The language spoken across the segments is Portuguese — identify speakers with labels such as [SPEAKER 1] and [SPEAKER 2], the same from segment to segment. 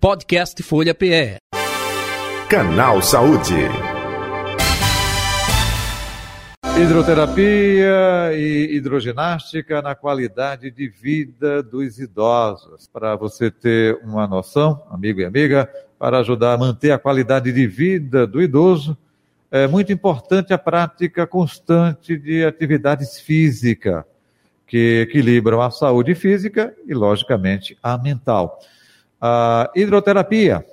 [SPEAKER 1] Podcast Folha PE.
[SPEAKER 2] Canal Saúde.
[SPEAKER 3] Hidroterapia e hidroginástica na qualidade de vida dos idosos. Para você ter uma noção, amigo e amiga, para ajudar a manter a qualidade de vida do idoso, é muito importante a prática constante de atividades físicas que equilibram a saúde física e, logicamente, a mental. A hidroterapia,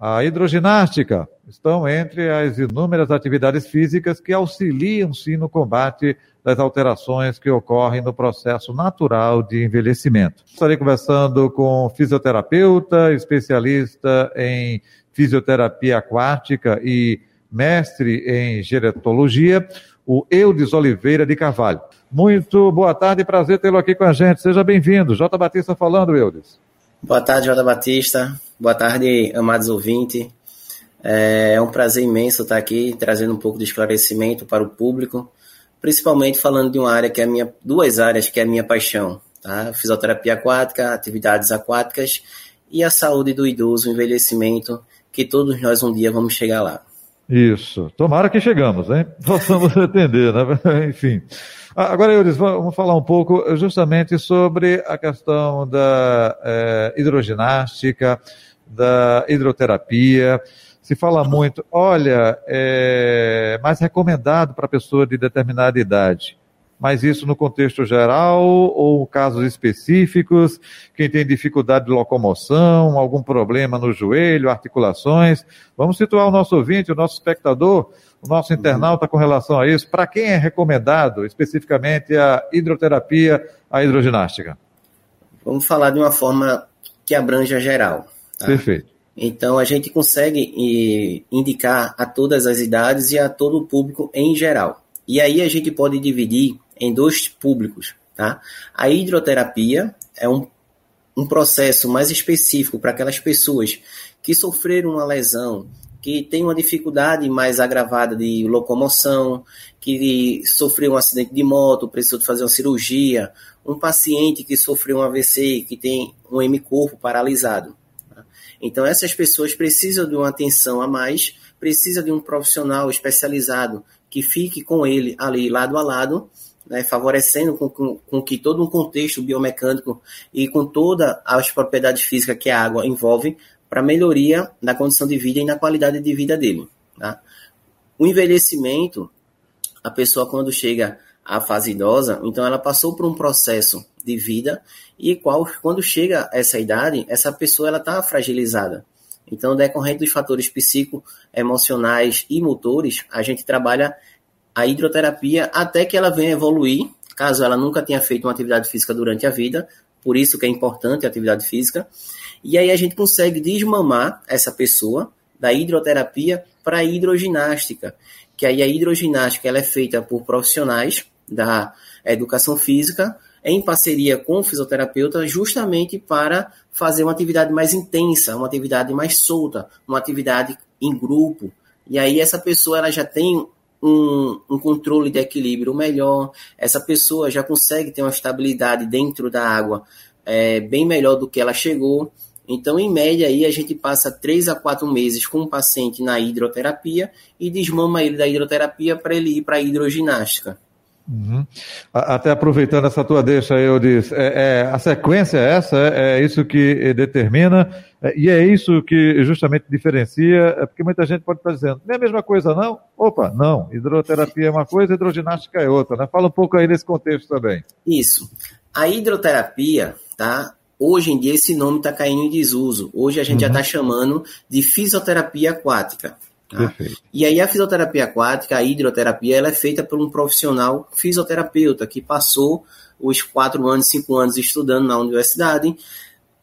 [SPEAKER 3] a hidroginástica estão entre as inúmeras atividades físicas que auxiliam sim no combate das alterações que ocorrem no processo natural de envelhecimento. Estarei conversando com fisioterapeuta, especialista em fisioterapia aquática e mestre em geretologia, o Eudes Oliveira de Carvalho. Muito boa tarde, prazer tê-lo aqui com a gente. Seja bem-vindo. J. Batista falando, Eudes.
[SPEAKER 4] Boa tarde, J. Batista. Boa tarde, amados ouvintes. É um prazer imenso estar aqui trazendo um pouco de esclarecimento para o público, principalmente falando de uma área que é minha, duas áreas que é a minha paixão, tá? Fisioterapia aquática, atividades aquáticas e a saúde do idoso, o envelhecimento, que todos nós um dia vamos chegar lá.
[SPEAKER 3] Isso. Tomara que chegamos, hein? Possamos atender, né? Enfim. Agora, Euris, vamos falar um pouco justamente sobre a questão da é, hidroginástica, da hidroterapia. Se fala muito, olha, é mais recomendado para pessoa de determinada idade mas isso no contexto geral ou casos específicos, quem tem dificuldade de locomoção, algum problema no joelho, articulações. Vamos situar o nosso ouvinte, o nosso espectador, o nosso internauta com relação a isso. Para quem é recomendado especificamente a hidroterapia, a hidroginástica?
[SPEAKER 4] Vamos falar de uma forma que abranja geral.
[SPEAKER 3] Tá? Perfeito.
[SPEAKER 4] Então a gente consegue indicar a todas as idades e a todo o público em geral. E aí a gente pode dividir em dois públicos. Tá? A hidroterapia é um, um processo mais específico para aquelas pessoas que sofreram uma lesão, que têm uma dificuldade mais agravada de locomoção, que sofreu um acidente de moto, precisou de fazer uma cirurgia, um paciente que sofreu um AVC, que tem um M-corpo paralisado. Tá? Então, essas pessoas precisam de uma atenção a mais, precisam de um profissional especializado que fique com ele ali lado a lado né, favorecendo com, com, com, que todo um contexto biomecânico e com todas as propriedades físicas que a água envolve para melhoria da condição de vida e na qualidade de vida dele. Tá? O envelhecimento, a pessoa quando chega à fase idosa, então ela passou por um processo de vida e qual quando chega a essa idade, essa pessoa ela está fragilizada. Então, decorrente dos fatores psico, emocionais e motores, a gente trabalha a hidroterapia até que ela venha evoluir, caso ela nunca tenha feito uma atividade física durante a vida, por isso que é importante a atividade física. E aí a gente consegue desmamar essa pessoa da hidroterapia para a hidroginástica, que aí a hidroginástica ela é feita por profissionais da educação física em parceria com o fisioterapeuta, justamente para fazer uma atividade mais intensa, uma atividade mais solta, uma atividade em grupo. E aí essa pessoa ela já tem um, um, controle de equilíbrio melhor, essa pessoa já consegue ter uma estabilidade dentro da água é, bem melhor do que ela chegou. Então, em média, aí a gente passa três a quatro meses com o paciente na hidroterapia e desmama ele da hidroterapia para ele ir para a hidroginástica.
[SPEAKER 3] Uhum. Até aproveitando essa tua deixa, eu disse, é, é, a sequência é essa, é, é isso que determina, é, e é isso que justamente diferencia, é porque muita gente pode estar dizendo, não é a mesma coisa não? Opa, não, hidroterapia é uma coisa, hidroginástica é outra, né? Fala um pouco aí nesse contexto também.
[SPEAKER 4] Isso. A hidroterapia, tá? Hoje em dia esse nome está caindo em desuso. Hoje a gente uhum. já está chamando de fisioterapia aquática. Tá? E aí a fisioterapia aquática, a hidroterapia, ela é feita por um profissional fisioterapeuta que passou os quatro anos, cinco anos estudando na universidade.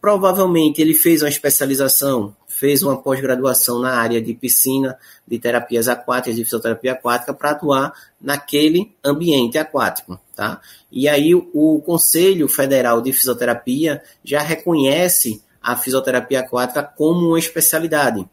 [SPEAKER 4] Provavelmente ele fez uma especialização, fez uma pós-graduação na área de piscina, de terapias aquáticas, de fisioterapia aquática, para atuar naquele ambiente aquático. Tá? E aí o Conselho Federal de Fisioterapia já reconhece a fisioterapia aquática como uma especialidade.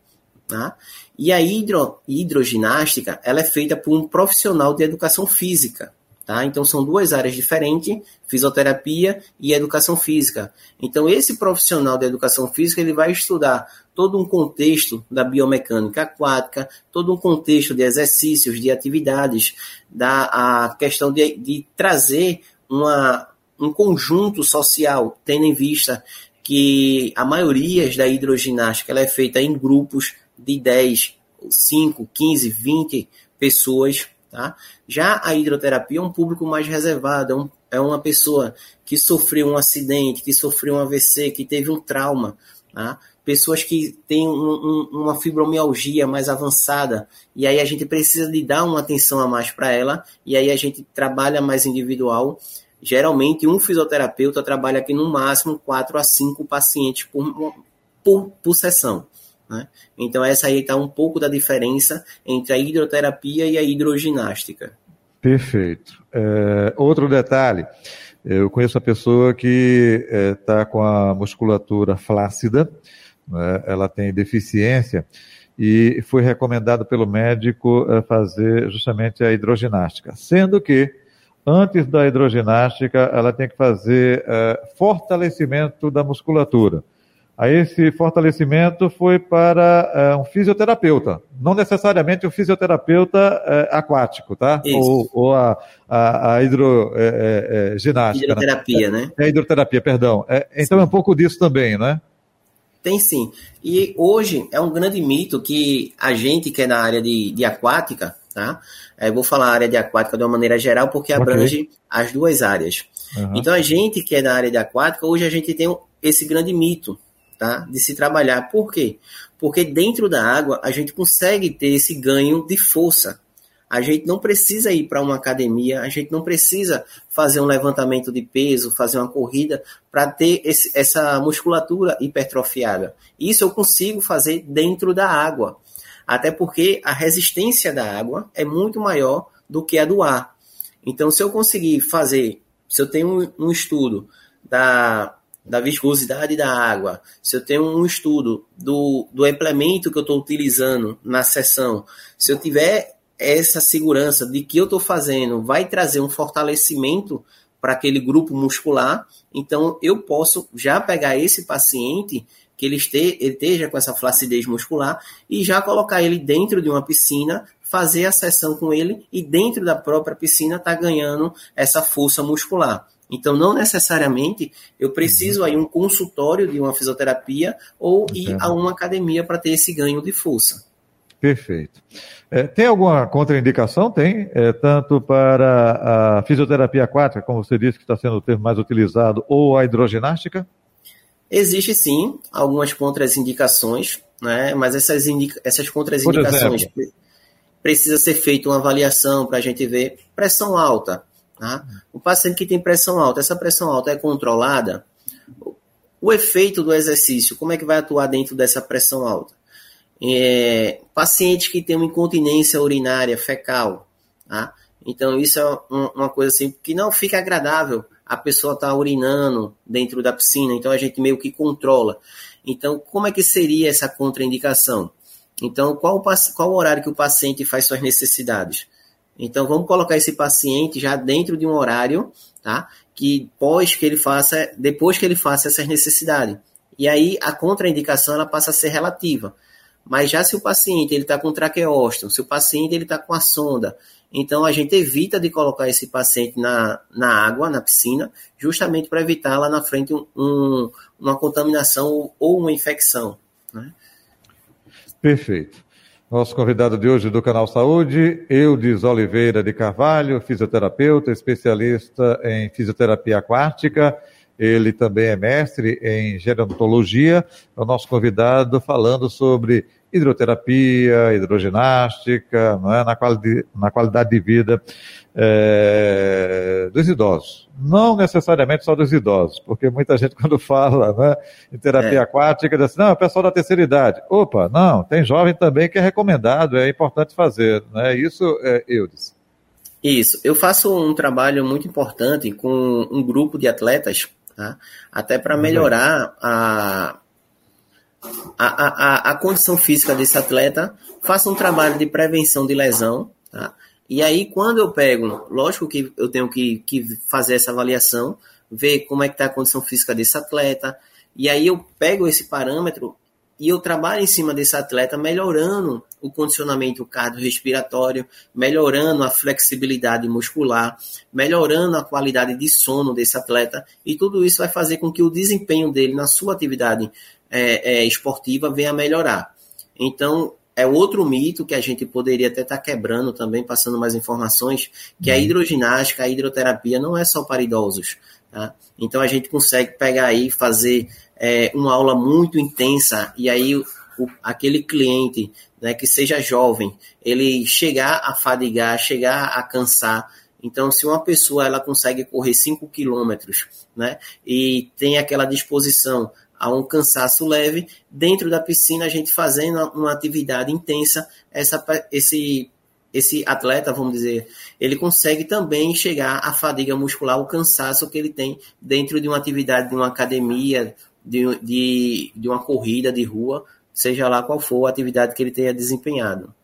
[SPEAKER 4] Tá? E a hidro, hidroginástica ela é feita por um profissional de educação física. Tá? Então são duas áreas diferentes, fisioterapia e educação física. Então esse profissional de educação física ele vai estudar todo um contexto da biomecânica aquática, todo um contexto de exercícios, de atividades, da a questão de, de trazer uma, um conjunto social, tendo em vista que a maioria da hidroginástica ela é feita em grupos de 10, 5, 15, 20 pessoas. Tá? Já a hidroterapia é um público mais reservado, é, um, é uma pessoa que sofreu um acidente, que sofreu um AVC, que teve um trauma. Tá? Pessoas que têm um, um, uma fibromialgia mais avançada, e aí a gente precisa de dar uma atenção a mais para ela, e aí a gente trabalha mais individual Geralmente, um fisioterapeuta trabalha aqui no máximo 4 a 5 pacientes por, por, por sessão. Né? Então, essa aí está um pouco da diferença entre a hidroterapia e a hidroginástica.
[SPEAKER 3] Perfeito. É, outro detalhe: eu conheço a pessoa que está é, com a musculatura flácida, né? ela tem deficiência e foi recomendado pelo médico é, fazer justamente a hidroginástica, sendo que antes da hidroginástica, ela tem que fazer é, fortalecimento da musculatura. Aí esse fortalecimento foi para é, um fisioterapeuta, não necessariamente um fisioterapeuta é, aquático, tá? Isso. Ou, ou a, a, a hidroginástica.
[SPEAKER 4] Né? Hidroterapia, né?
[SPEAKER 3] né? É, hidroterapia, perdão. É, então Sim. é um pouco disso também, né?
[SPEAKER 4] Tem sim. E hoje é um grande mito que a gente que é na área de, de aquática, tá? Eu vou falar a área de aquática de uma maneira geral, porque abrange okay. as duas áreas. Uhum. Então, a gente que é da área de aquática, hoje a gente tem esse grande mito, tá? De se trabalhar. Por quê? Porque dentro da água, a gente consegue ter esse ganho de força. A gente não precisa ir para uma academia, a gente não precisa fazer um levantamento de peso, fazer uma corrida para ter esse, essa musculatura hipertrofiada. Isso eu consigo fazer dentro da água até porque a resistência da água é muito maior do que a do ar. Então, se eu conseguir fazer, se eu tenho um, um estudo da, da viscosidade da água, se eu tenho um estudo do, do implemento que eu estou utilizando na sessão, se eu tiver essa segurança de que eu estou fazendo vai trazer um fortalecimento para aquele grupo muscular, então eu posso já pegar esse paciente que ele, este, ele esteja com essa flacidez muscular e já colocar ele dentro de uma piscina, fazer a sessão com ele e dentro da própria piscina tá ganhando essa força muscular. Então, não necessariamente eu preciso aí um consultório de uma fisioterapia ou ir a uma academia para ter esse ganho de força.
[SPEAKER 3] Perfeito. É, tem alguma contraindicação? Tem, é, tanto para a fisioterapia aquática, como você disse que está sendo o termo mais utilizado, ou a hidroginástica?
[SPEAKER 4] Existe sim algumas contraindicações, né? mas essas, indica essas contraindicações precisa ser feita uma avaliação para a gente ver pressão alta. Tá? O paciente que tem pressão alta, essa pressão alta é controlada? O efeito do exercício, como é que vai atuar dentro dessa pressão alta? É, paciente que tem uma incontinência urinária fecal, tá? então isso é uma coisa assim que não fica agradável a pessoa está urinando dentro da piscina, então a gente meio que controla. Então, como é que seria essa contraindicação? Então, qual, qual o horário que o paciente faz suas necessidades? Então, vamos colocar esse paciente já dentro de um horário, tá? Que pós que ele faça, depois que ele faça essas necessidades. E aí, a contraindicação, ela passa a ser relativa. Mas já se o paciente ele está com traqueóstomo, se o paciente ele está com a sonda, então a gente evita de colocar esse paciente na, na água, na piscina, justamente para evitar lá na frente um, uma contaminação ou uma infecção. Né?
[SPEAKER 3] Perfeito. Nosso convidado de hoje do Canal Saúde, Eudes Oliveira de Carvalho, fisioterapeuta, especialista em fisioterapia aquática. Ele também é mestre em gerontologia. É o nosso convidado falando sobre hidroterapia, hidroginástica, é? na, quali na qualidade de vida é, dos idosos. Não necessariamente só dos idosos, porque muita gente quando fala né, em terapia é. aquática diz assim, não, é o pessoal da terceira idade. Opa, não, tem jovem também que é recomendado, é importante fazer. Né? Isso, é, Eudes.
[SPEAKER 4] Isso, eu faço um trabalho muito importante com um grupo de atletas, tá? até para uhum. melhorar a a, a, a condição física desse atleta, faça um trabalho de prevenção de lesão, tá? E aí, quando eu pego, lógico que eu tenho que, que fazer essa avaliação, ver como é que está a condição física desse atleta, e aí eu pego esse parâmetro e eu trabalho em cima desse atleta, melhorando o condicionamento cardiorrespiratório, melhorando a flexibilidade muscular, melhorando a qualidade de sono desse atleta, e tudo isso vai fazer com que o desempenho dele na sua atividade é, é, esportiva venha a melhorar. Então, é outro mito que a gente poderia até estar tá quebrando também, passando mais informações, que a uhum. hidroginástica, a hidroterapia não é só para idosos. Tá? Então a gente consegue pegar aí, fazer é, uma aula muito intensa, e aí o, aquele cliente né, que seja jovem, ele chegar a fadigar, chegar a cansar. Então, se uma pessoa ela consegue correr 5 quilômetros né, e tem aquela disposição a um cansaço leve, dentro da piscina, a gente fazendo uma atividade intensa, essa, esse, esse atleta, vamos dizer, ele consegue também chegar à fadiga muscular, o cansaço que ele tem dentro de uma atividade de uma academia, de, de, de uma corrida de rua, seja lá qual for a atividade que ele tenha desempenhado.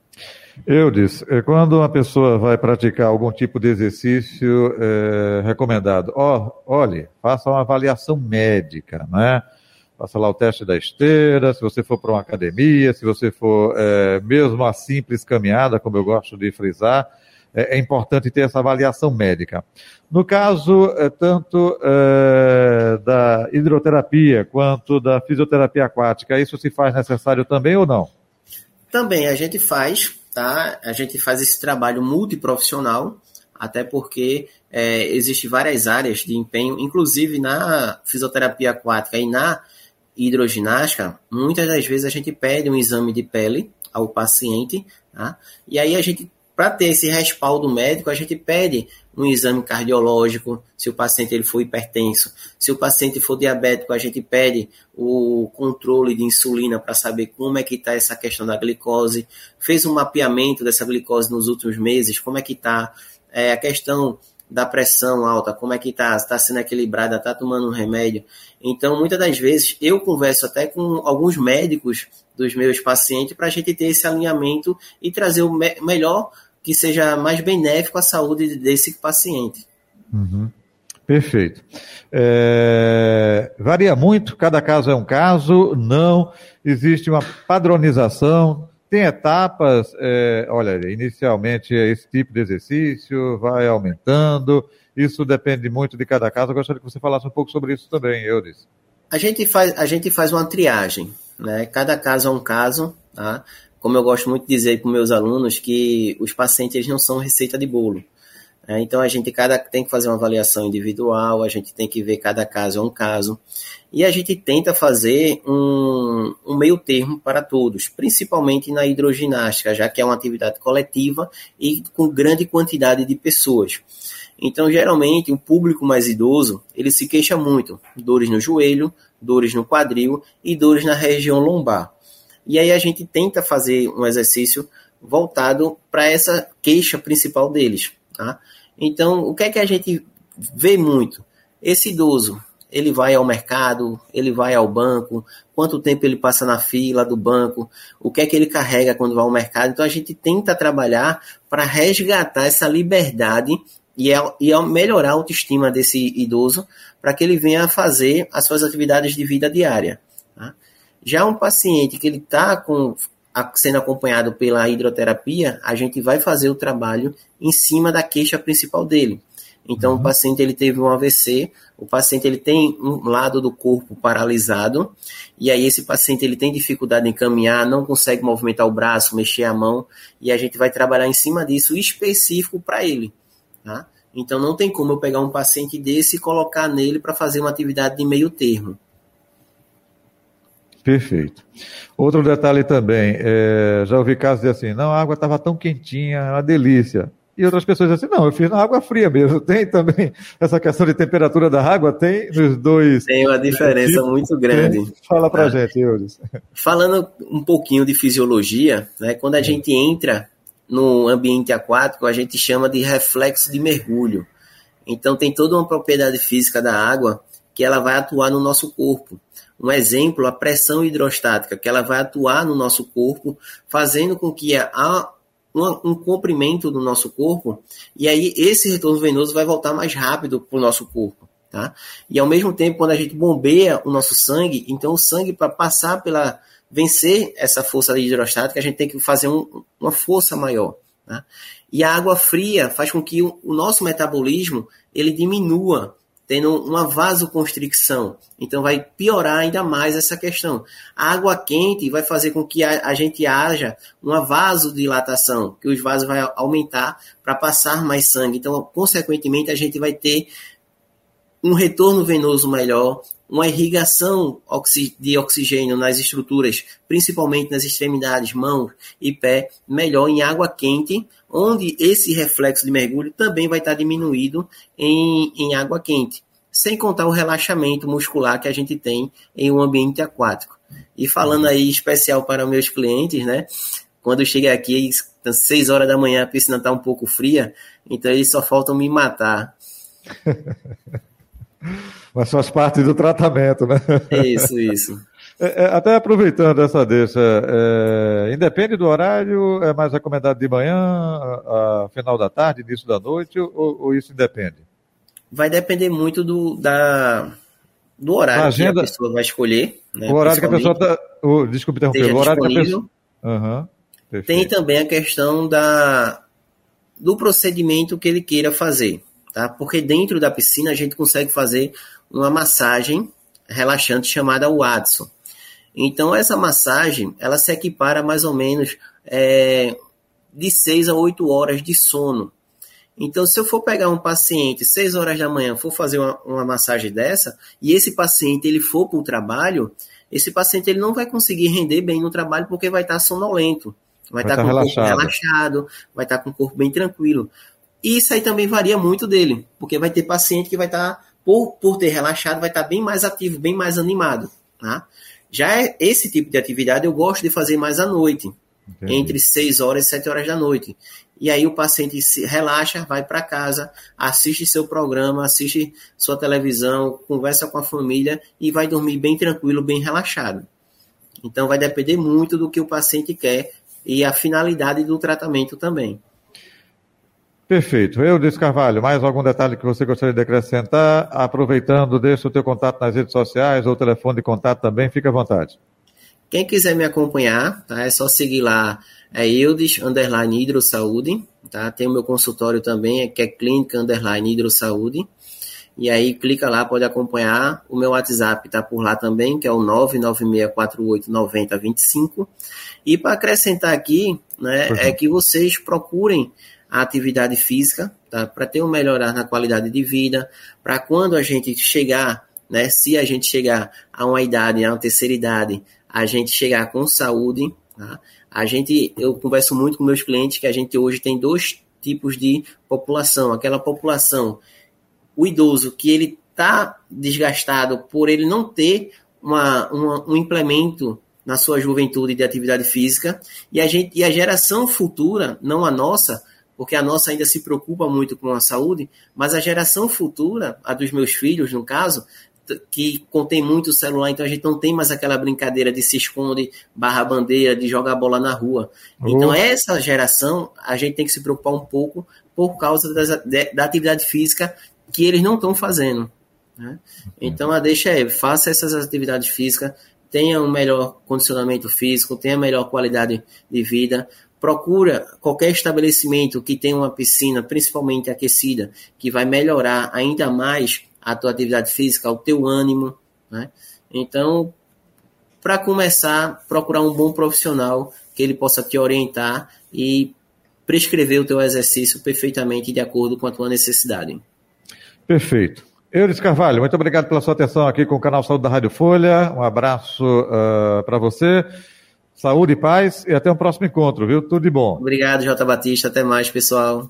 [SPEAKER 3] Eu disse, é, quando uma pessoa vai praticar algum tipo de exercício é, recomendado, ó, olhe, faça uma avaliação médica, né? Faça lá o teste da esteira, se você for para uma academia, se você for é, mesmo a simples caminhada, como eu gosto de frisar, é, é importante ter essa avaliação médica. No caso, é, tanto é, da hidroterapia quanto da fisioterapia aquática, isso se faz necessário também ou não?
[SPEAKER 4] Também a gente faz, tá? A gente faz esse trabalho multiprofissional, até porque é, existem várias áreas de empenho, inclusive na fisioterapia aquática e na hidroginástica, muitas das vezes a gente pede um exame de pele ao paciente, tá? e aí a gente para ter esse respaldo médico, a gente pede um exame cardiológico, se o paciente ele for hipertenso. Se o paciente for diabético, a gente pede o controle de insulina para saber como é que está essa questão da glicose. Fez um mapeamento dessa glicose nos últimos meses, como é que está é, a questão da pressão alta, como é que está, está sendo equilibrada, está tomando um remédio. Então, muitas das vezes, eu converso até com alguns médicos dos meus pacientes para a gente ter esse alinhamento e trazer o me melhor que seja mais benéfico à saúde desse paciente.
[SPEAKER 3] Uhum. Perfeito. É, varia muito, cada caso é um caso, não existe uma padronização, tem etapas, é, olha, inicialmente é esse tipo de exercício, vai aumentando, isso depende muito de cada caso. Eu gostaria que você falasse um pouco sobre isso também, Eudes.
[SPEAKER 4] A gente faz, a gente faz uma triagem, né? Cada caso é um caso, tá? Como eu gosto muito de dizer para meus alunos que os pacientes não são receita de bolo. Né? Então a gente cada, tem que fazer uma avaliação individual, a gente tem que ver cada caso é um caso. E a gente tenta fazer um, um meio termo para todos, principalmente na hidroginástica, já que é uma atividade coletiva e com grande quantidade de pessoas. Então, geralmente, o público mais idoso, ele se queixa muito, dores no joelho, dores no quadril e dores na região lombar. E aí a gente tenta fazer um exercício voltado para essa queixa principal deles, tá? Então, o que é que a gente vê muito? Esse idoso, ele vai ao mercado, ele vai ao banco, quanto tempo ele passa na fila do banco, o que é que ele carrega quando vai ao mercado. Então a gente tenta trabalhar para resgatar essa liberdade e, é, e é melhorar a autoestima desse idoso para que ele venha fazer as suas atividades de vida diária. Já um paciente que ele está sendo acompanhado pela hidroterapia, a gente vai fazer o trabalho em cima da queixa principal dele. Então, uhum. o paciente ele teve um AVC, o paciente ele tem um lado do corpo paralisado, e aí esse paciente ele tem dificuldade em caminhar, não consegue movimentar o braço, mexer a mão, e a gente vai trabalhar em cima disso específico para ele. Tá? Então, não tem como eu pegar um paciente desse e colocar nele para fazer uma atividade de meio termo.
[SPEAKER 3] Perfeito. Outro detalhe também, é, já ouvi casos de assim, não, a água estava tão quentinha, é uma delícia. E outras pessoas dizem assim, não, eu fiz na água fria mesmo. Tem também essa questão de temperatura da água? Tem nos dois.
[SPEAKER 4] Tem uma diferença tipos. muito grande. Tem.
[SPEAKER 3] Fala pra ah. gente, Eudes.
[SPEAKER 4] Falando um pouquinho de fisiologia, né, quando a é. gente entra no ambiente aquático, a gente chama de reflexo de mergulho. Então tem toda uma propriedade física da água que ela vai atuar no nosso corpo. Um exemplo, a pressão hidrostática, que ela vai atuar no nosso corpo, fazendo com que a, um, um comprimento do nosso corpo, e aí esse retorno venoso vai voltar mais rápido para o nosso corpo. Tá? E ao mesmo tempo, quando a gente bombeia o nosso sangue, então o sangue para passar pela vencer essa força hidrostática, a gente tem que fazer um, uma força maior. Né? E a água fria faz com que o, o nosso metabolismo ele diminua, tendo uma vasoconstricção. Então vai piorar ainda mais essa questão. A água quente vai fazer com que a, a gente haja uma vasodilatação, que os vasos vai aumentar para passar mais sangue. Então, consequentemente, a gente vai ter um retorno venoso melhor, uma irrigação de oxigênio nas estruturas, principalmente nas extremidades, mão e pé, melhor em água quente, onde esse reflexo de mergulho também vai estar diminuído em, em água quente, sem contar o relaxamento muscular que a gente tem em um ambiente aquático. E falando aí especial para meus clientes, né? Quando eu cheguei aqui, às 6 horas da manhã, a piscina está um pouco fria, então eles só faltam me matar.
[SPEAKER 3] Mas faz parte do tratamento, né?
[SPEAKER 4] Isso, isso.
[SPEAKER 3] É, é, até aproveitando essa deixa, é, independe do horário, é mais recomendado de manhã, a, a final da tarde, início da noite, ou, ou, isso independe?
[SPEAKER 4] Vai depender muito do, da, do horário agenda, que a pessoa vai escolher.
[SPEAKER 3] Né, o horário que a pessoa está. Oh, desculpe interromper, o horário disponível. que a
[SPEAKER 4] pessoa. Uhum, Tem também a questão da, do procedimento que ele queira fazer tá? Porque dentro da piscina a gente consegue fazer uma massagem relaxante chamada Watson. Então essa massagem ela se equipara mais ou menos é, de 6 a 8 horas de sono. Então, se eu for pegar um paciente 6 horas da manhã, for fazer uma, uma massagem dessa, e esse paciente ele for para o trabalho, esse paciente ele não vai conseguir render bem no trabalho porque vai estar sonolento, vai, vai estar com relaxado. o corpo relaxado, vai estar com o corpo bem tranquilo. E isso aí também varia muito dele, porque vai ter paciente que vai estar, tá, por, por ter relaxado, vai estar bem mais ativo, bem mais animado. Tá? Já é esse tipo de atividade eu gosto de fazer mais à noite, Entendi. entre 6 horas e 7 horas da noite. E aí o paciente se relaxa, vai para casa, assiste seu programa, assiste sua televisão, conversa com a família e vai dormir bem tranquilo, bem relaxado. Então vai depender muito do que o paciente quer e a finalidade do tratamento também.
[SPEAKER 3] Perfeito. Eu, Carvalho, mais algum detalhe que você gostaria de acrescentar? Aproveitando, deixa o teu contato nas redes sociais ou telefone de contato também, fique à vontade.
[SPEAKER 4] Quem quiser me acompanhar, tá? É só seguir lá, é Eudes Underline Hidrosaúde, tá? Tem o meu consultório também, que é Clínica Underline Hidrosaúde. E aí clica lá, pode acompanhar. O meu WhatsApp tá por lá também, que é o 996489025. E para acrescentar aqui, né, é que vocês procurem a atividade física, tá? para ter um melhorar na qualidade de vida, para quando a gente chegar, né, se a gente chegar a uma idade, a uma terceira idade, a gente chegar com saúde, tá? A gente, eu converso muito com meus clientes que a gente hoje tem dois tipos de população, aquela população, o idoso que ele está desgastado por ele não ter uma, uma, um implemento na sua juventude de atividade física e a gente e a geração futura, não a nossa, porque a nossa ainda se preocupa muito com a saúde, mas a geração futura, a dos meus filhos, no caso, que contém muito celular, então a gente não tem mais aquela brincadeira de se esconde, barra bandeira, de jogar bola na rua. Então, essa geração, a gente tem que se preocupar um pouco por causa das, da atividade física que eles não estão fazendo. Né? Então, a deixa é, faça essas atividades físicas, tenha um melhor condicionamento físico, tenha melhor qualidade de vida, procura qualquer estabelecimento que tenha uma piscina, principalmente aquecida, que vai melhorar ainda mais a tua atividade física, o teu ânimo, né? Então, para começar, procurar um bom profissional que ele possa te orientar e prescrever o teu exercício perfeitamente de acordo com a tua necessidade.
[SPEAKER 3] Perfeito. Euris Carvalho, muito obrigado pela sua atenção aqui com o canal Saúde da Rádio Folha. Um abraço uh, para você. Saúde e paz e até o um próximo encontro, viu? Tudo de bom.
[SPEAKER 4] Obrigado, Jota Batista. Até mais, pessoal.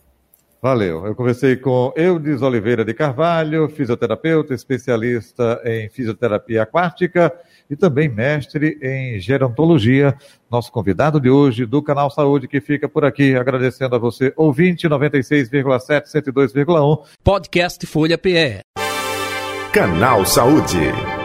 [SPEAKER 3] Valeu. Eu conversei com Eudes Oliveira de Carvalho, fisioterapeuta, especialista em fisioterapia aquática e também mestre em gerontologia. Nosso convidado de hoje do Canal Saúde, que fica por aqui, agradecendo a você, ouvinte 96,7, 102,1.
[SPEAKER 1] Podcast Folha PE.
[SPEAKER 2] Canal Saúde.